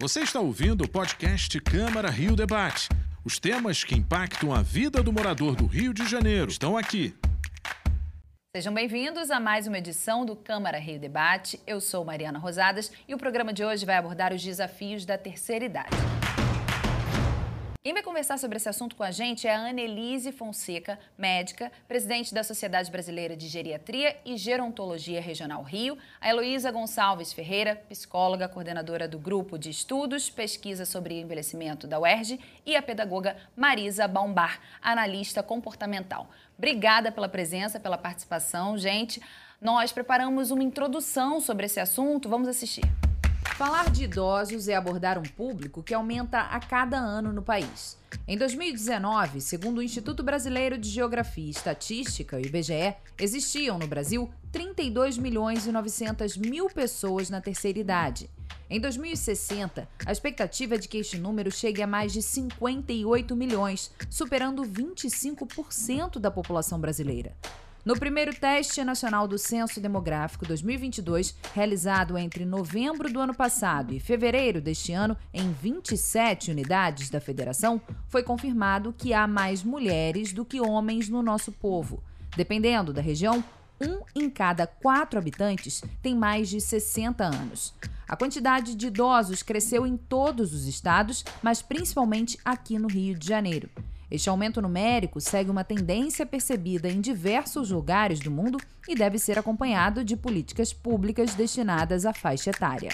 Você está ouvindo o podcast Câmara Rio Debate. Os temas que impactam a vida do morador do Rio de Janeiro estão aqui. Sejam bem-vindos a mais uma edição do Câmara Rio Debate. Eu sou Mariana Rosadas e o programa de hoje vai abordar os desafios da terceira idade. Quem vai conversar sobre esse assunto com a gente é a Annelise Fonseca, médica, presidente da Sociedade Brasileira de Geriatria e Gerontologia Regional Rio, a Heloísa Gonçalves Ferreira, psicóloga, coordenadora do Grupo de Estudos, Pesquisa sobre Envelhecimento da UERJ, e a pedagoga Marisa Baumbar, analista comportamental. Obrigada pela presença, pela participação, gente. Nós preparamos uma introdução sobre esse assunto, vamos assistir. Falar de idosos é abordar um público que aumenta a cada ano no país. Em 2019, segundo o Instituto Brasileiro de Geografia e Estatística, o IBGE, existiam no Brasil 32 milhões e 900 mil pessoas na terceira idade. Em 2060, a expectativa é de que este número chegue a mais de 58 milhões, superando 25% da população brasileira. No primeiro teste nacional do Censo Demográfico 2022, realizado entre novembro do ano passado e fevereiro deste ano em 27 unidades da federação, foi confirmado que há mais mulheres do que homens no nosso povo. Dependendo da região, um em cada quatro habitantes tem mais de 60 anos. A quantidade de idosos cresceu em todos os estados, mas principalmente aqui no Rio de Janeiro. Este aumento numérico segue uma tendência percebida em diversos lugares do mundo e deve ser acompanhado de políticas públicas destinadas à faixa etária.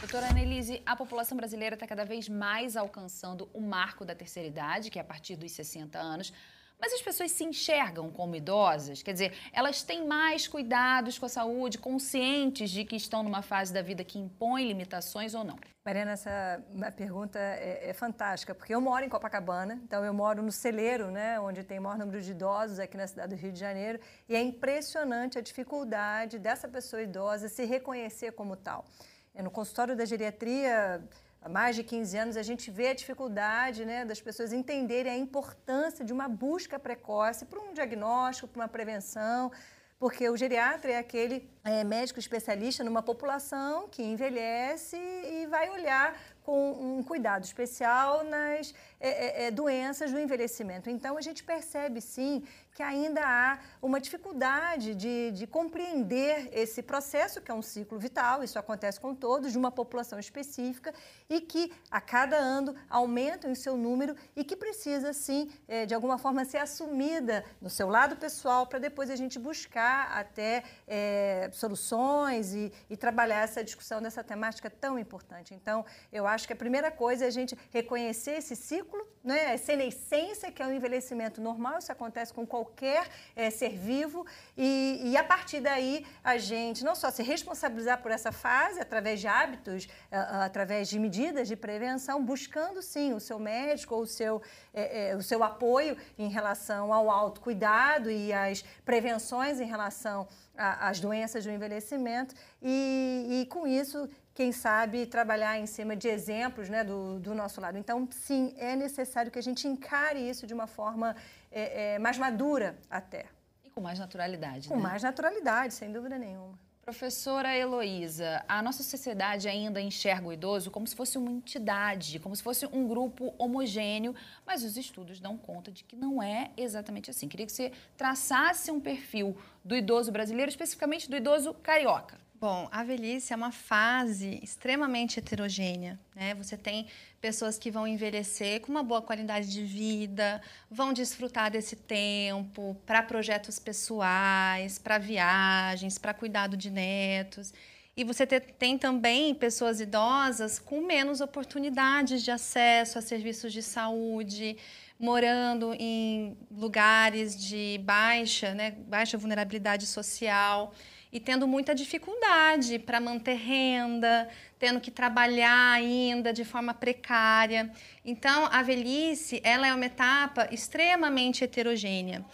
Doutora Annelise, a população brasileira está cada vez mais alcançando o marco da terceira idade, que é a partir dos 60 anos. Mas as pessoas se enxergam como idosas? Quer dizer, elas têm mais cuidados com a saúde, conscientes de que estão numa fase da vida que impõe limitações ou não? Mariana, essa pergunta é, é, fantástica, porque eu moro em Copacabana, então eu moro no celeiro, né, onde tem o maior número de idosos aqui na cidade do Rio de Janeiro, e é impressionante a dificuldade dessa pessoa idosa se reconhecer como tal. No consultório da geriatria, há mais de 15 anos, a gente vê a dificuldade né, das pessoas entenderem a importância de uma busca precoce para um diagnóstico, para uma prevenção, porque o geriatra é aquele é, médico especialista numa população que envelhece e vai olhar com um cuidado especial nas é, é, é doenças do envelhecimento. Então, a gente percebe, sim, que ainda há uma dificuldade de, de, compreender esse processo, que é um ciclo vital, isso acontece com todos, de uma população específica, e que a cada ano aumenta em seu número e que precisa, sim, é, de alguma forma ser assumida no seu lado pessoal, para depois a gente buscar até é, soluções e, e trabalhar essa discussão dessa temática tão importante. Então, eu acho que a primeira coisa é a gente reconhecer esse ciclo, né, a senescência, que é o envelhecimento normal, isso acontece com qualquer qualquer é, ser vivo e, e, a partir daí a gente não só se responsabilizar por essa fase através de hábitos, através de medidas de prevenção, buscando sim o seu médico ou o seu, é, é, o seu apoio em relação ao autocuidado e às prevenções em relação às doenças do envelhecimento e, e com isso quem sabe, trabalhar em cima de exemplos né, do, do, nosso lado. Então, sim, é necessário que a gente encare isso de uma forma é, é, mais madura até. E com mais naturalidade. Com né? mais naturalidade, sem dúvida nenhuma. Professora Heloísa, a nossa sociedade ainda enxerga o idoso como se fosse uma entidade, como se fosse um grupo homogêneo, mas os estudos dão conta de que não é exatamente assim. Queria que você traçasse um perfil do idoso brasileiro, especificamente do idoso carioca. Bom, a velhice é uma fase extremamente heterogênea. Né? Você tem pessoas que vão envelhecer com uma boa qualidade de vida, vão desfrutar desse tempo para projetos pessoais, para viagens, para cuidado de netos. E você tem também pessoas idosas com menos oportunidades de acesso a serviços de saúde, morando em lugares de baixa, né, baixa vulnerabilidade social e tendo muita dificuldade para manter renda, tendo que trabalhar ainda de forma precária. Então, a velhice, ela é uma etapa extremamente heterogênea.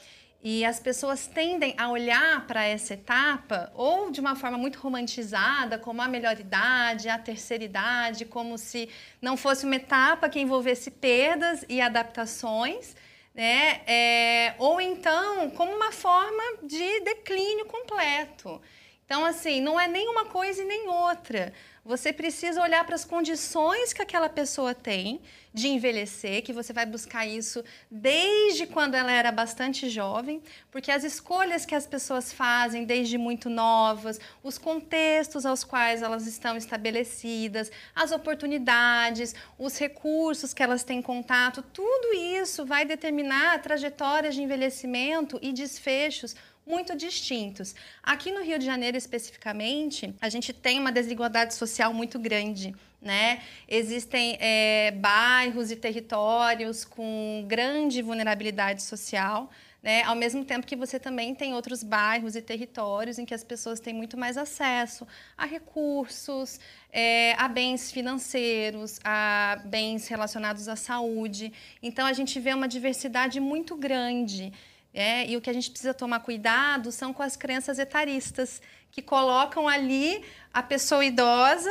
E as pessoas tendem a olhar para essa etapa ou de uma forma muito romantizada, como a melhor idade, a terceira idade, como se não fosse uma etapa que envolvesse perdas e adaptações, né? É, ou então como uma forma de declínio completo. Então, assim, não é nem uma coisa e nem outra. Você precisa olhar para as condições que aquela pessoa tem de envelhecer, que você vai buscar isso desde quando ela era bastante jovem, porque as escolhas que as pessoas fazem desde muito novas, os contextos aos quais elas estão estabelecidas, as oportunidades, os recursos que elas têm contato, tudo isso vai determinar trajetórias de envelhecimento e desfechos muito distintos. Aqui no Rio de Janeiro, especificamente, a gente tem uma desigualdade social muito grande. Né? Existem é, bairros e territórios com grande vulnerabilidade social. Né? Ao mesmo tempo que você também tem outros bairros e territórios em que as pessoas têm muito mais acesso a recursos, é, a bens financeiros, a bens relacionados à saúde. Então, a gente vê uma diversidade muito grande. É, e o que a gente precisa tomar cuidado são com as crenças etaristas, que colocam ali a pessoa idosa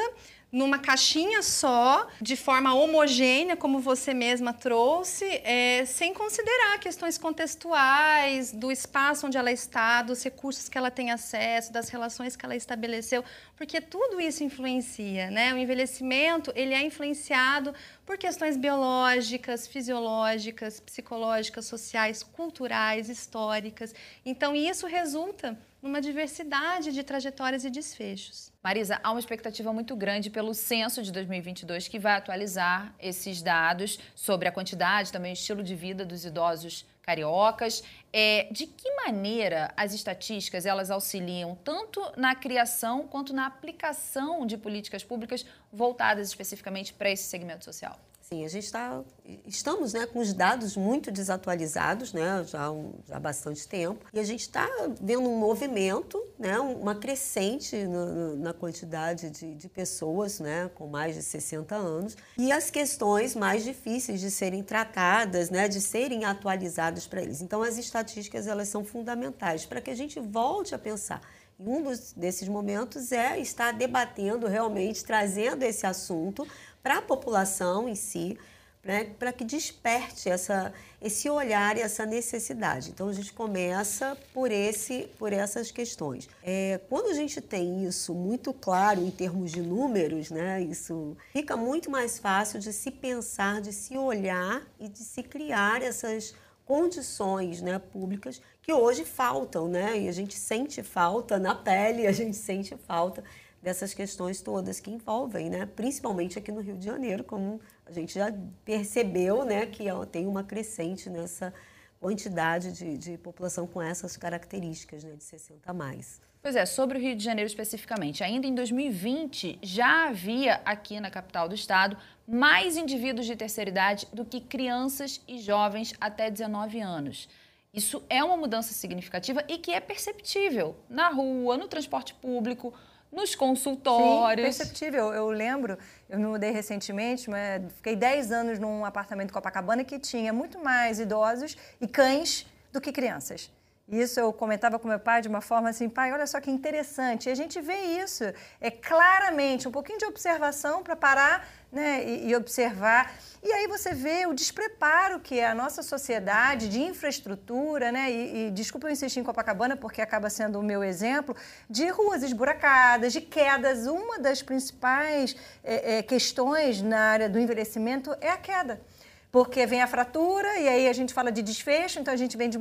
numa caixinha só, de forma homogênea, como você mesma trouxe, é, sem considerar questões contextuais, do espaço onde ela está, dos recursos que ela tem acesso, das relações que ela estabeleceu, porque tudo isso influencia, né? O envelhecimento, ele é influenciado por questões biológicas, fisiológicas, psicológicas, sociais, culturais, históricas. Então, isso resulta numa diversidade de trajetórias e desfechos. Marisa, há uma expectativa muito grande pelo censo de 2022 que vai atualizar esses dados sobre a quantidade, também o estilo de vida dos idosos cariocas. É, de que maneira as estatísticas elas auxiliam tanto na criação quanto na aplicação de políticas públicas voltadas especificamente para esse segmento social? Sim, a gente está, estamos né, com os dados muito desatualizados, né, já, há bastante tempo, e a gente está vendo um movimento, né, uma crescente no, na quantidade de, de, pessoas né, com mais de 60 anos, e as questões mais difíceis de serem tratadas, né, de serem atualizadas para eles. Então, as estatísticas elas são fundamentais para que a gente volte a pensar um dos, desses momentos é estar debatendo realmente, trazendo esse assunto para a população em si, né, para que desperte essa, esse olhar e essa necessidade. Então a gente começa por, esse, por essas questões. É, quando a gente tem isso muito claro em termos de números, né, isso fica muito mais fácil de se pensar, de se olhar e de se criar essas condições né, públicas que hoje faltam, né? E a gente sente falta na pele, a gente sente falta dessas questões todas que envolvem, né? Principalmente aqui no Rio de Janeiro, como a gente já percebeu, né? Que tem uma crescente nessa quantidade de, de população com essas características, né? De 60 a mais. Pois é, sobre o Rio de Janeiro especificamente, ainda em 2020 já havia aqui na capital do estado mais indivíduos de terceira idade do que crianças e jovens até 19 anos. Isso é uma mudança significativa e que é perceptível na rua, no transporte público, nos consultórios. Sim, perceptível. Eu lembro, eu me mudei recentemente, mas fiquei 10 anos num apartamento em Copacabana que tinha muito mais idosos e cães do que crianças. Isso eu comentava com meu pai de uma forma assim, pai, olha só que interessante. E a gente vê isso é claramente, um pouquinho de observação para parar né, e, e, observar. E aí você vê o despreparo que é a nossa sociedade de infraestrutura, né? E, e desculpa eu insistir em Copacabana, porque acaba sendo o meu exemplo, de ruas esburacadas, de quedas. Uma das principais é, é, questões na área do envelhecimento é a queda. Porque vem a fratura, e aí a gente fala de desfecho, então a gente vem de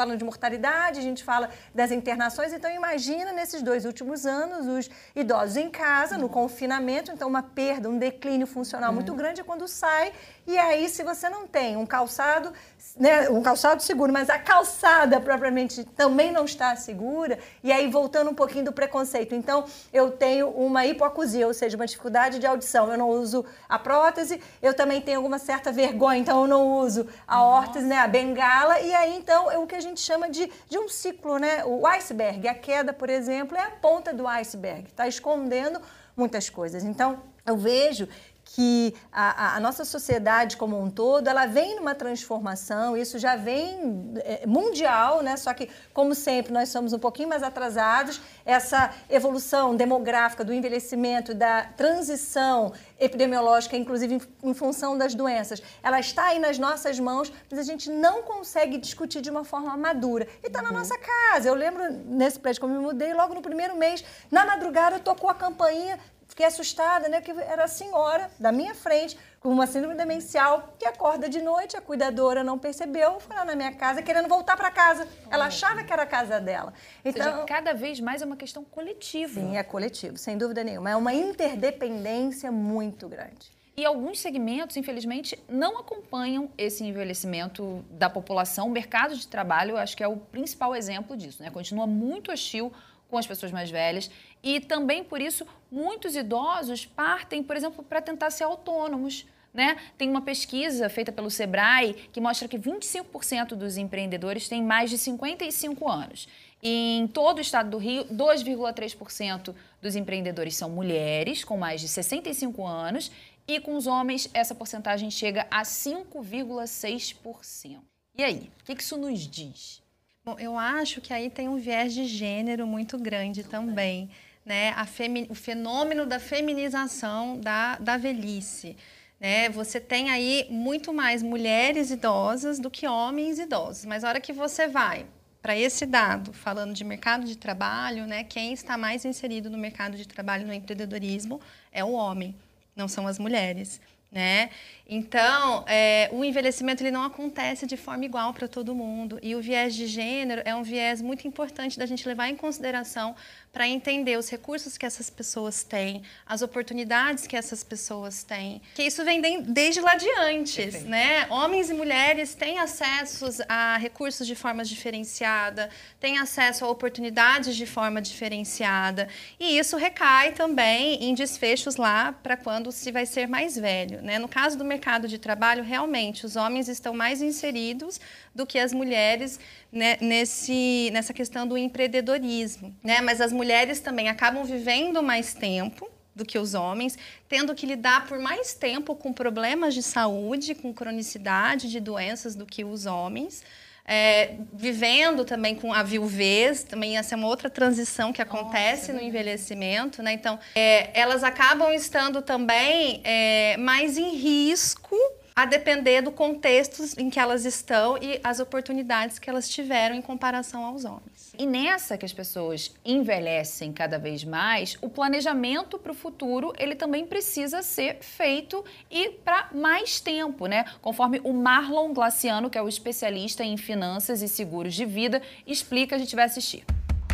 falando de mortalidade, a gente fala das internações. Então, imagina nesses dois últimos anos os idosos em casa, no confinamento, então uma perda, um declínio funcional muito grande quando sai. E aí, se você não tem um calçado, né, um calçado seguro, mas a calçada propriamente também não está segura, e aí voltando um pouquinho do preconceito. Então, eu tenho uma hipoacusia, ou seja, uma dificuldade de audição. Eu não uso a prótese, eu também tenho alguma certa vergonha, então eu não uso a órtese, né, a bengala, e aí então é o que a gente chama de, de um ciclo, né? O iceberg, a queda, por exemplo, é a ponta do iceberg, está escondendo muitas coisas. Então, eu vejo que a, a, nossa sociedade como um todo, ela vem numa transformação, isso já vem é, mundial, né? Só que, como sempre, nós somos um pouquinho mais atrasados. Essa evolução demográfica do envelhecimento, da transição epidemiológica, inclusive em, em função das doenças, ela está aí nas nossas mãos, mas a gente não consegue discutir de uma forma madura. E está na uhum. nossa casa. Eu lembro, nesse prédio que eu me mudei, logo no primeiro mês, na madrugada, tocou a campainha, Fiquei assustada, né? Que era a senhora da minha frente, com uma síndrome demencial, que acorda de noite, a cuidadora não percebeu, foi lá na minha casa querendo voltar para casa. Ela achava que era a casa dela. Então, seja, cada vez mais é uma questão coletiva. Sim, é coletivo, sem dúvida nenhuma. É uma interdependência muito grande. E alguns segmentos, infelizmente, não acompanham esse envelhecimento da população. O mercado de trabalho, acho que é o principal exemplo disso, né? Continua muito hostil com as pessoas mais velhas e também por isso muitos idosos partem, por exemplo, para tentar ser autônomos. Né? Tem uma pesquisa feita pelo Sebrae que mostra que 25% dos empreendedores têm mais de 55 anos. Em todo o estado do Rio, 2,3% dos empreendedores são mulheres com mais de 65 anos e com os homens essa porcentagem chega a 5,6%. E aí, o que isso nos diz? Bom, eu acho que aí tem um viés de gênero muito grande também, né? Femi... o fenômeno da feminização da, da velhice. Né? Você tem aí muito mais mulheres idosas do que homens idosos. Mas a hora que você vai para esse dado, falando de mercado de trabalho, né? quem está mais inserido no mercado de trabalho, no empreendedorismo, é o homem, não são as mulheres né? Então, é, o envelhecimento ele não acontece de forma igual para todo mundo e o viés de gênero é um viés muito importante da gente levar em consideração para entender os recursos que essas pessoas têm, as oportunidades que essas pessoas têm, que isso vem de, desde lá de antes, né? Homens e mulheres têm acesso a recursos de forma diferenciada, têm acesso a oportunidades de forma diferenciada, e isso recai também em desfechos lá para quando se vai ser mais velho, né? No caso do mercado de trabalho, realmente os homens estão mais inseridos do que as mulheres né, nesse, nessa questão do empreendedorismo. Né? Mas as mulheres também acabam vivendo mais tempo do que os homens, tendo que lidar por mais tempo com problemas de saúde, com cronicidade de doenças do que os homens. É, vivendo também com a viuvez, também essa é uma outra transição que acontece Nossa, no envelhecimento, né? Então, é, elas acabam estando também é, mais em risco a depender do contexto em que elas estão e as oportunidades que elas tiveram em comparação aos homens. E nessa que as pessoas envelhecem cada vez mais, o planejamento para o futuro ele também precisa ser feito e para mais tempo, né? Conforme o Marlon Glaciano, que é o especialista em finanças e seguros de vida, explica, a gente vai assistir.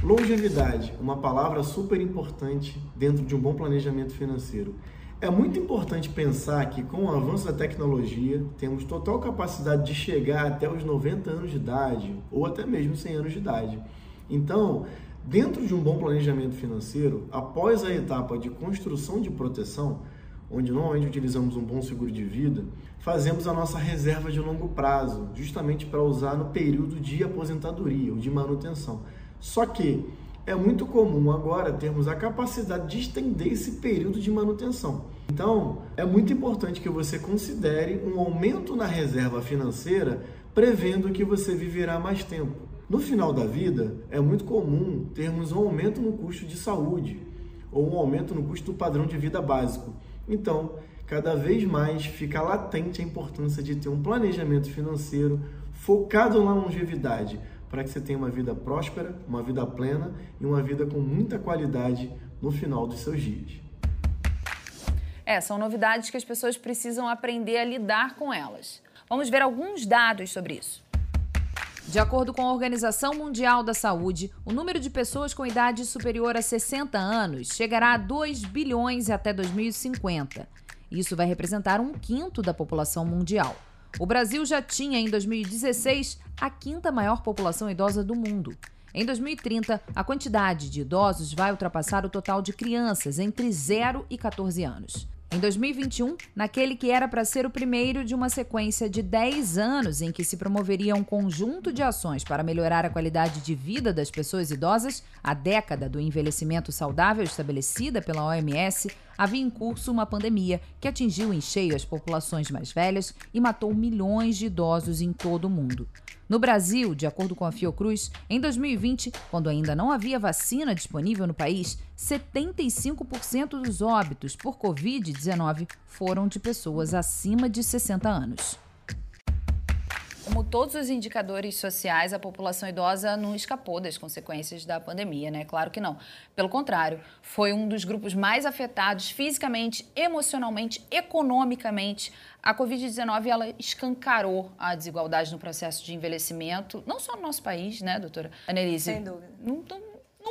Longevidade, uma palavra super importante dentro de um bom planejamento financeiro. É muito importante pensar que com o avanço da tecnologia, temos total capacidade de chegar até os 90 anos de idade ou até mesmo 100 anos de idade. Então, dentro de um bom planejamento financeiro, após a etapa de construção de proteção, onde normalmente utilizamos um bom seguro de vida, fazemos a nossa reserva de longo prazo, justamente para usar no período de aposentadoria ou de manutenção. Só que é muito comum agora termos a capacidade de estender esse período de manutenção. Então, é muito importante que você considere um aumento na reserva financeira, prevendo que você viverá mais tempo. No final da vida, é muito comum termos um aumento no custo de saúde ou um aumento no custo do padrão de vida básico. Então, cada vez mais fica latente a importância de ter um planejamento financeiro focado na longevidade para que você tenha uma vida próspera, uma vida plena e uma vida com muita qualidade no final dos seus dias. É, são novidades que as pessoas precisam aprender a lidar com elas. Vamos ver alguns dados sobre isso. De acordo com a Organização Mundial da Saúde, o número de pessoas com idade superior a 60 anos chegará a 2 bilhões até 2050. Isso vai representar um quinto da população mundial. O Brasil já tinha, em 2016, a quinta maior população idosa do mundo. Em 2030, a quantidade de idosos vai ultrapassar o total de crianças entre 0 e 14 anos. Em 2021, naquele que era para ser o primeiro de uma sequência de 10 anos em que se promoveria um conjunto de ações para melhorar a qualidade de vida das pessoas idosas, a década do envelhecimento saudável estabelecida pela OMS, havia em curso uma pandemia que atingiu em cheio as populações mais velhas e matou milhões de idosos em todo o mundo. No Brasil, de acordo com a Fiocruz, em 2020, quando ainda não havia vacina disponível no país, 75% dos óbitos por Covid-19 foram de pessoas acima de 60 anos. Como todos os indicadores sociais, a população idosa não escapou das consequências da pandemia, né? Claro que não. Pelo contrário, foi um dos grupos mais afetados fisicamente, emocionalmente, economicamente. A Covid-19 ela escancarou a desigualdade no processo de envelhecimento, não só no nosso país, né, doutora Annelise? Sem dúvida. Não,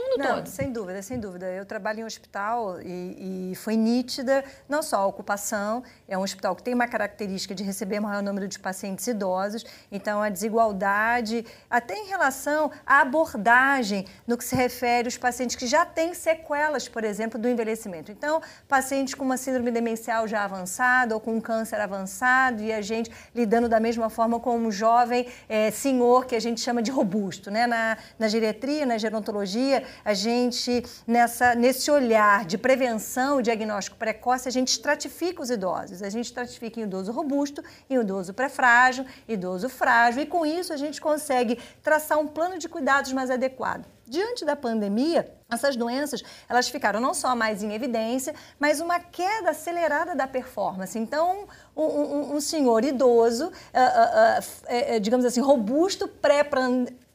mundo não, todo. Sem dúvida, sem dúvida. Eu trabalho em um hospital e, e, foi nítida não só a ocupação, é um hospital que tem uma característica de receber maior número de pacientes idosos, então a desigualdade, até em relação à abordagem no que se refere aos pacientes que já têm sequelas, por exemplo, do envelhecimento. Então, pacientes com uma síndrome demencial já avançada ou com um câncer avançado e a gente lidando da mesma forma com um jovem é, senhor que a gente chama de robusto, né? Na, na geriatria, na gerontologia, a gente, nessa, nesse olhar de prevenção diagnóstico precoce, a gente estratifica os idosos. A gente estratifica em idoso robusto, em idoso pré-frágil, idoso frágil, e com isso a gente consegue traçar um plano de cuidados mais adequado. Diante da pandemia, essas doenças elas ficaram não só mais em evidência, mas uma queda acelerada da performance. Então, um, um, um senhor idoso, uh, uh, uh, digamos assim, robusto,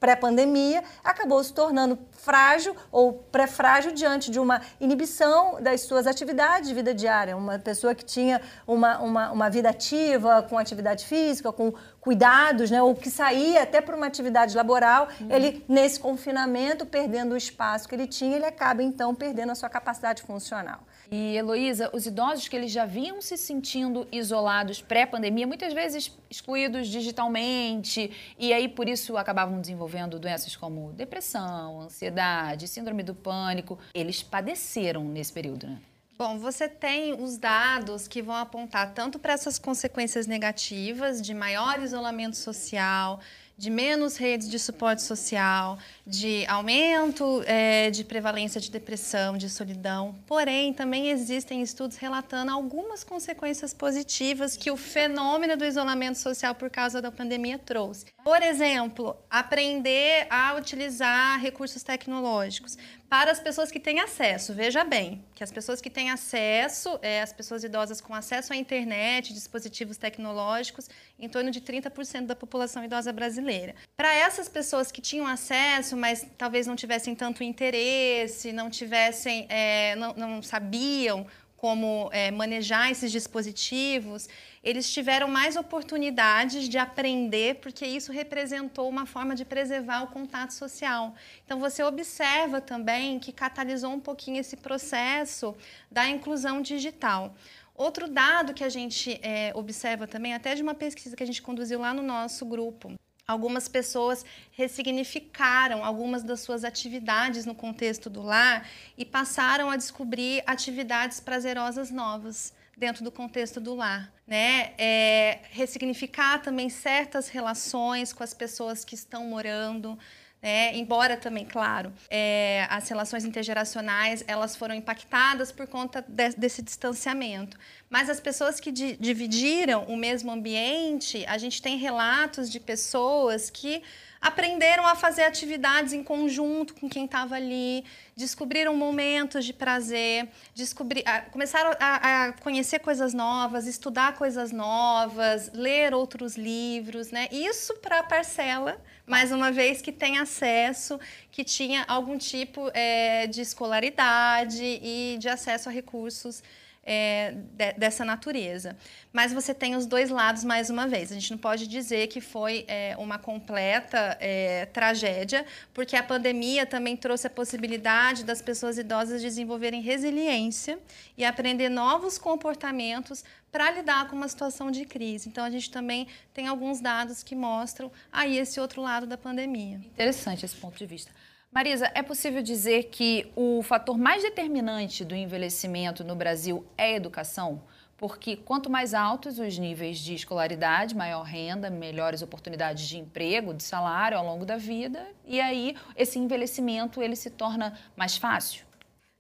pré-pandemia, acabou se tornando frágil ou pré-frágil diante de uma inibição das suas atividades de vida diária. Uma pessoa que tinha uma, uma, uma vida ativa, com atividade física, com cuidados, né, ou que saía até para uma atividade laboral, uhum. ele, nesse confinamento, perdendo o espaço que ele tinha, ele acaba, então, perdendo a sua capacidade funcional. E, Heloísa, os idosos que eles já vinham se sentindo isolados pré-pandemia, muitas vezes excluídos digitalmente, e aí por isso acabavam desenvolvendo doenças como depressão, ansiedade, síndrome do pânico, eles padeceram nesse período, né? Bom, você tem os dados que vão apontar tanto para essas consequências negativas de maior isolamento social, de menos redes de suporte social, de aumento é, de prevalência de depressão, de solidão. Porém, também existem estudos relatando algumas consequências positivas que o fenômeno do isolamento social por causa da pandemia trouxe. Por exemplo, aprender a utilizar recursos tecnológicos para as pessoas que têm acesso. Veja bem, que as pessoas que têm acesso, é, as pessoas idosas com acesso à internet, dispositivos tecnológicos, em torno de 30% da população idosa brasileira. Para essas pessoas que tinham acesso, mas talvez não tivessem tanto interesse, não tivessem, é, não, não sabiam como é, manejar esses dispositivos, eles tiveram mais oportunidades de aprender, porque isso representou uma forma de preservar o contato social. Então, você observa também que catalisou um pouquinho esse processo da inclusão digital. Outro dado que a gente é, observa também, até de uma pesquisa que a gente conduziu lá no nosso grupo, algumas pessoas ressignificaram algumas das suas atividades no contexto do lar e passaram a descobrir atividades prazerosas novas dentro do contexto do lar, né? É, ressignificar também certas relações com as pessoas que estão morando, né? Embora também, claro, é, as relações intergeracionais elas foram impactadas por conta de, desse distanciamento. Mas as pessoas que di dividiram o mesmo ambiente, a gente tem relatos de pessoas que aprenderam a fazer atividades em conjunto com quem estava ali, descobriram momentos de prazer, descobri, começaram a, a, conhecer coisas novas, estudar coisas novas, ler outros livros, né? Isso para a parcela, mais uma vez, que tem acesso, que tinha algum tipo é, de escolaridade e de acesso a recursos é, de, dessa natureza. Mas você tem os dois lados mais uma vez. A gente não pode dizer que foi é, uma completa é, tragédia, porque a pandemia também trouxe a possibilidade das pessoas idosas desenvolverem resiliência e aprender novos comportamentos para lidar com uma situação de crise. Então, a gente também tem alguns dados que mostram aí esse outro lado da pandemia. Interessante esse ponto de vista. Marisa, é possível dizer que o fator mais determinante do envelhecimento no Brasil é a educação? Porque quanto mais altos os níveis de escolaridade, maior renda, melhores oportunidades de emprego, de salário ao longo da vida, e aí esse envelhecimento ele se torna mais fácil?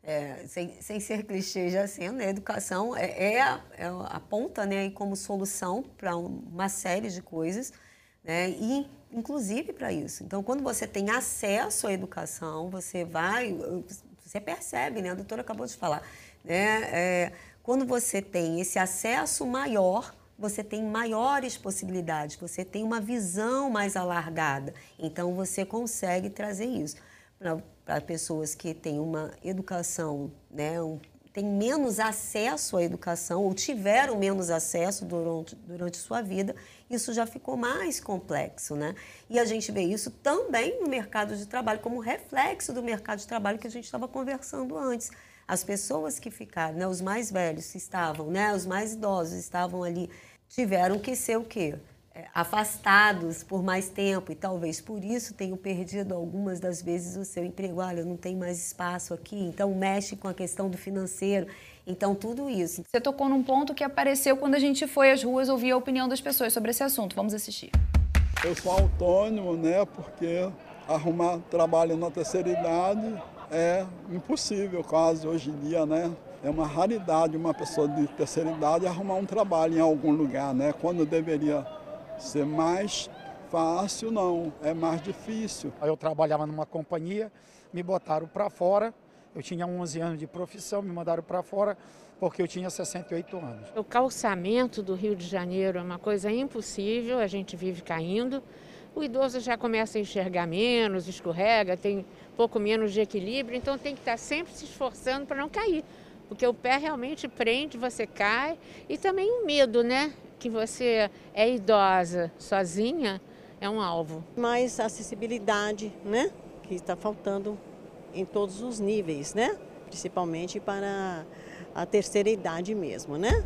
é, sem, sem ser clichê já sendo, a educação é, é, a, é a ponta né, como solução para uma série de coisas, né, e inclusive para isso. Então, quando você tem acesso à educação, você vai, você percebe, né, a doutora acabou de falar, né, é, quando você tem esse acesso maior, você tem maiores possibilidades, você tem uma visão mais alargada. Então, você consegue trazer isso para pessoas que têm uma educação, né, um, têm menos acesso à educação ou tiveram menos acesso durante, durante sua vida, isso já ficou mais complexo. Né? E a gente vê isso também no mercado de trabalho, como reflexo do mercado de trabalho que a gente estava conversando antes. As pessoas que ficaram, né, os mais velhos estavam, né, os mais idosos estavam ali tiveram que ser o quê? É, afastados por mais tempo e talvez por isso tenham perdido algumas das vezes o seu emprego. Olha, não tem mais espaço aqui, então mexe com a questão do financeiro. Então, tudo isso. Você tocou num ponto que apareceu quando a gente foi às ruas ouvir a opinião das pessoas sobre esse assunto. Vamos assistir. Eu sou autônomo, né? Porque arrumar trabalho na terceira idade é impossível, quase hoje em dia, né? É uma raridade uma pessoa de terceira idade arrumar um trabalho em algum lugar, né? Quando deveria ser mais fácil, não, é mais difícil. Eu trabalhava numa companhia, me botaram para fora. Eu tinha 11 anos de profissão, me mandaram para fora porque eu tinha 68 anos. O calçamento do Rio de Janeiro é uma coisa impossível, a gente vive caindo. O idoso já começa a enxergar menos, escorrega, tem pouco menos de equilíbrio, então tem que estar sempre se esforçando para não cair porque o pé realmente prende, você cai. E também o medo, né? Que você é idosa sozinha, é um alvo. Mais acessibilidade, né? Que está faltando em todos os níveis, né? Principalmente para a terceira idade mesmo, né?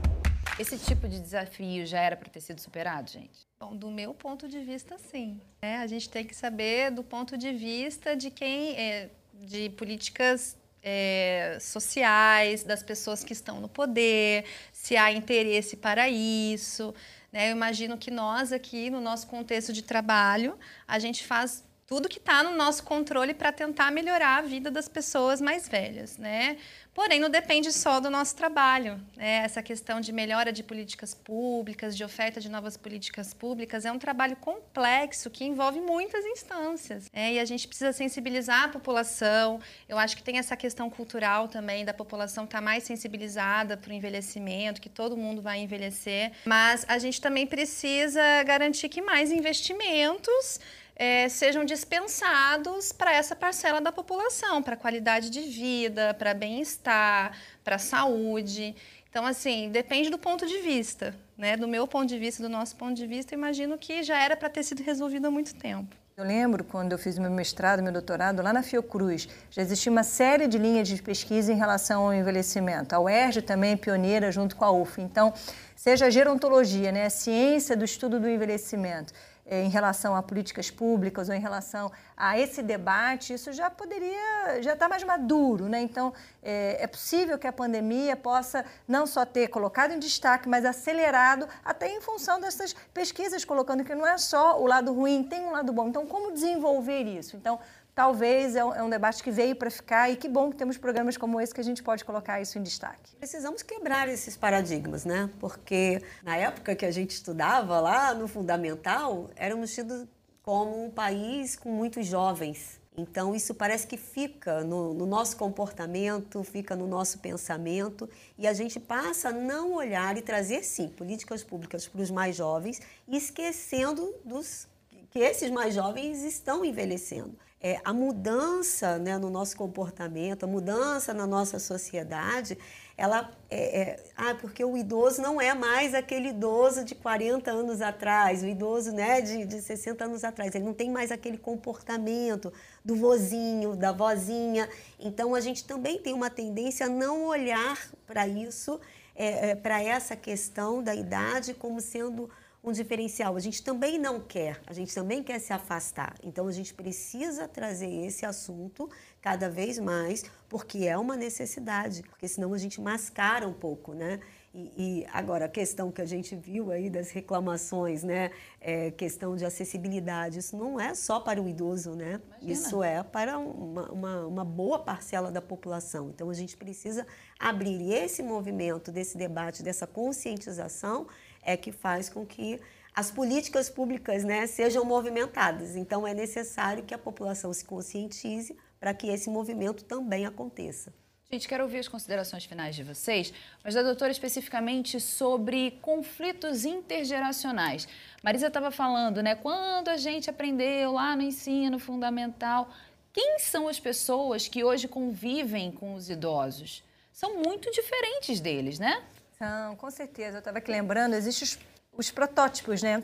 Esse tipo de desafio já era para ter sido superado, gente? Bom, do meu ponto de vista, sim. É, a gente tem que saber do ponto de vista de quem, é, de políticas é, sociais, das pessoas que estão no poder, se há interesse para isso. Né? Eu imagino que nós aqui, no nosso contexto de trabalho, a gente faz tudo que está no nosso controle para tentar melhorar a vida das pessoas mais velhas, né? Porém, não depende só do nosso trabalho. Né? Essa questão de melhora de políticas públicas, de oferta de novas políticas públicas, é um trabalho complexo que envolve muitas instâncias. Né? E a gente precisa sensibilizar a população. Eu acho que tem essa questão cultural também da população estar tá mais sensibilizada para o envelhecimento, que todo mundo vai envelhecer. Mas a gente também precisa garantir que mais investimentos é, sejam dispensados para essa parcela da população, para qualidade de vida, para bem-estar, para saúde. Então, assim, depende do ponto de vista. Né? Do meu ponto de vista, do nosso ponto de vista, imagino que já era para ter sido resolvido há muito tempo. Eu lembro quando eu fiz meu mestrado, meu doutorado lá na Fiocruz, já existia uma série de linhas de pesquisa em relação ao envelhecimento. A UERJ também é pioneira junto com a UF. Então, seja a gerontologia, né, a ciência do estudo do envelhecimento, em relação a políticas públicas ou em relação a esse debate, isso já poderia, já está mais maduro, né? Então, é, é, possível que a pandemia possa não só ter colocado em destaque, mas acelerado até em função dessas pesquisas colocando que não é só o lado ruim, tem um lado bom. Então, como desenvolver isso? Então, talvez é um, é um debate que veio para ficar e que bom que temos programas como esse que a gente pode colocar isso em destaque. Precisamos quebrar esses paradigmas, né? Porque na época que a gente estudava lá no fundamental, éramos tidos como um país com muitos jovens. Então, isso parece que fica no, no, nosso comportamento, fica no nosso pensamento, e a gente passa a não olhar e trazer, sim, políticas públicas para os mais jovens, esquecendo dos, que esses mais jovens estão envelhecendo é, a mudança né, no nosso comportamento, a mudança na nossa sociedade, ela é, é, ah, porque o idoso não é mais aquele idoso de 40 anos atrás, o idoso né, de, de 60 anos atrás, ele não tem mais aquele comportamento do vozinho, da vozinha. Então a gente também tem uma tendência a não olhar para isso, é, é para essa questão da idade como sendo um diferencial. A gente também não quer, a gente também quer se afastar. Então a gente precisa trazer esse assunto cada vez mais, porque é uma necessidade, porque senão a gente mascara um pouco, né? E, e, agora, a questão que a gente viu aí das reclamações, né? É, questão de acessibilidade, isso não é só para o idoso, né? Imagina. Isso é para uma, uma, uma, boa parcela da população. Então, a gente precisa abrir. Esse movimento, desse debate, dessa conscientização, é que faz com que as políticas públicas né, sejam movimentadas. Então, é necessário que a população se conscientize para que esse movimento também aconteça. Gente, quero ouvir as considerações finais de vocês, mas da doutora especificamente sobre conflitos intergeracionais. Marisa estava falando, né? Quando a gente aprendeu lá no ensino fundamental, quem são as pessoas que hoje convivem com os idosos? São muito diferentes deles, né? São, com certeza. Eu estava aqui lembrando, existem os, os protótipos, né?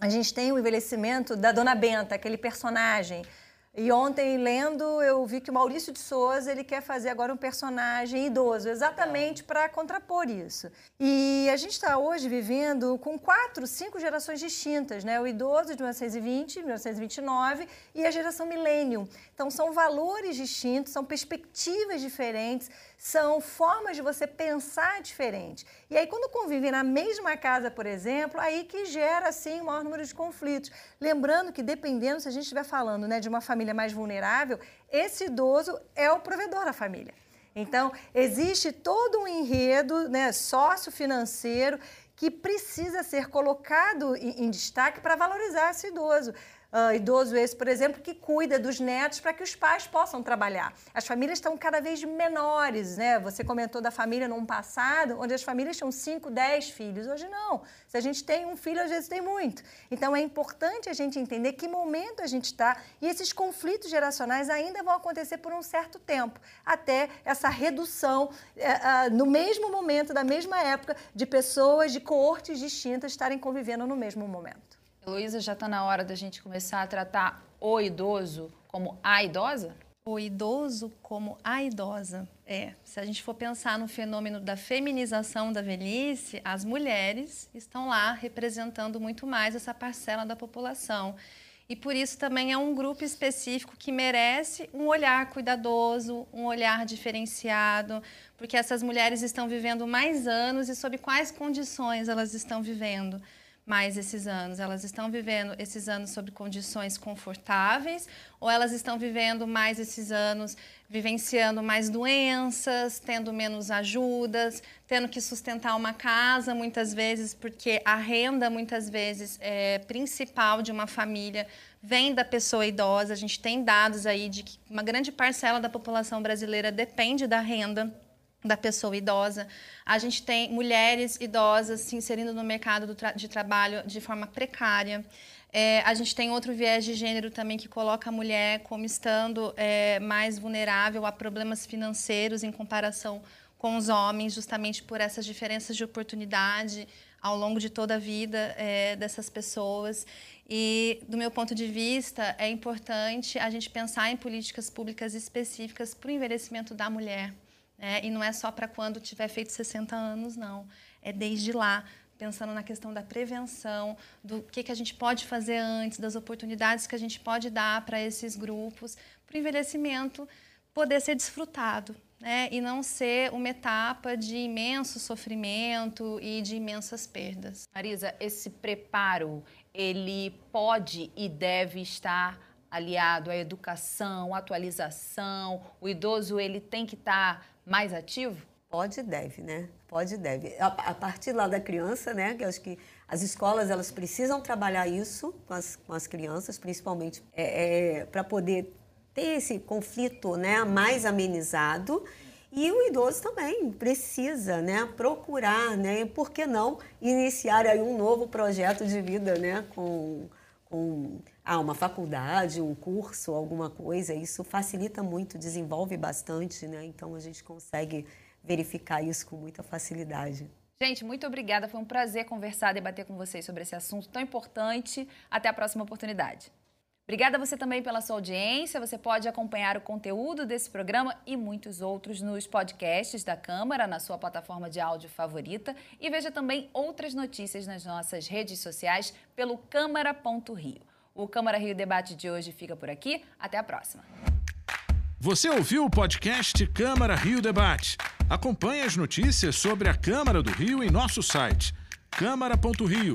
A gente tem o envelhecimento da Dona Benta, aquele personagem e ontem, lendo, eu vi que o Maurício de Souza ele quer fazer agora um personagem idoso, exatamente para contrapor isso. E a gente está hoje vivendo com quatro, cinco gerações distintas, né? O idoso de 1920, 1929 e a geração millennium. Então, são valores distintos, são perspectivas diferentes, são formas de você pensar diferente. E aí, quando convivem na mesma casa, por exemplo, aí que gera, assim, o maior número de conflitos. Lembrando que, dependendo, se a gente estiver falando né, de uma família mais vulnerável, esse idoso é o provedor da família. Então, existe todo um enredo né, sociofinanceiro que precisa ser colocado em, em destaque para valorizar esse idoso uh, idoso esse, por exemplo, que cuida dos netos para que os pais possam trabalhar. As famílias estão cada vez menores, né? Você comentou da família num passado, onde as famílias tinham 5, 10 filhos. Hoje não. Se a gente tem um filho, às vezes tem muito. Então é importante a gente entender que momento a gente está e esses conflitos geracionais ainda vão acontecer por um certo tempo, até essa redução uh, no mesmo momento, da mesma época, de pessoas de coortes distintas estarem convivendo no mesmo momento. Heloísa, já está na hora da gente começar a tratar o idoso como a idosa? O idoso como a idosa. É, se a gente for pensar no fenômeno da feminização da velhice, as mulheres estão lá representando muito mais essa parcela da população. E por isso também é um grupo específico que merece um olhar cuidadoso, um olhar diferenciado, porque essas mulheres estão vivendo mais anos e sob quais condições elas estão vivendo mais esses anos? Elas estão vivendo esses anos sob condições confortáveis ou elas estão vivendo mais esses anos vivenciando mais doenças, tendo menos ajudas, tendo que sustentar uma casa muitas vezes porque a renda muitas vezes é principal de uma família vem da pessoa idosa. A gente tem dados aí de que uma grande parcela da população brasileira depende da renda da pessoa idosa. A gente tem mulheres idosas se inserindo no mercado tra de trabalho de forma precária. É, a gente tem outro viés de gênero também que coloca a mulher como estando é, mais vulnerável a problemas financeiros em comparação com os homens, justamente por essas diferenças de oportunidade ao longo de toda a vida é, dessas pessoas. E, do meu ponto de vista, é importante a gente pensar em políticas públicas específicas para o envelhecimento da mulher. É, e não é só para quando tiver feito 60 anos, não. É desde lá, pensando na questão da prevenção, do que, que a gente pode fazer antes, das oportunidades que a gente pode dar para esses grupos, para o envelhecimento poder ser desfrutado. Né? E não ser uma etapa de imenso sofrimento e de imensas perdas. Marisa, esse preparo, ele pode e deve estar aliado à educação, atualização. O idoso ele tem que estar mais ativo? Pode e deve, né? Pode e deve. A, a, partir lá da criança, né? Que eu acho que as escolas elas precisam trabalhar isso com as, com as crianças, principalmente é, é, para poder ter esse conflito né, mais amenizado. E o idoso também precisa né, procurar, né, e por que não iniciar aí um novo projeto de vida né, com, com ah, uma faculdade, um curso, alguma coisa, isso facilita muito, desenvolve bastante, né? Então a gente consegue verificar isso com muita facilidade. Gente, muito obrigada. Foi um prazer conversar, debater com vocês sobre esse assunto tão importante. Até a próxima oportunidade. Obrigada você também pela sua audiência. Você pode acompanhar o conteúdo desse programa e muitos outros nos podcasts da Câmara, na sua plataforma de áudio favorita. E veja também outras notícias nas nossas redes sociais pelo câmara.rio. O Câmara Rio Debate de hoje fica por aqui. Até a próxima. Você ouviu o podcast Câmara Rio Debate? Acompanhe as notícias sobre a Câmara do Rio em nosso site câmara.rio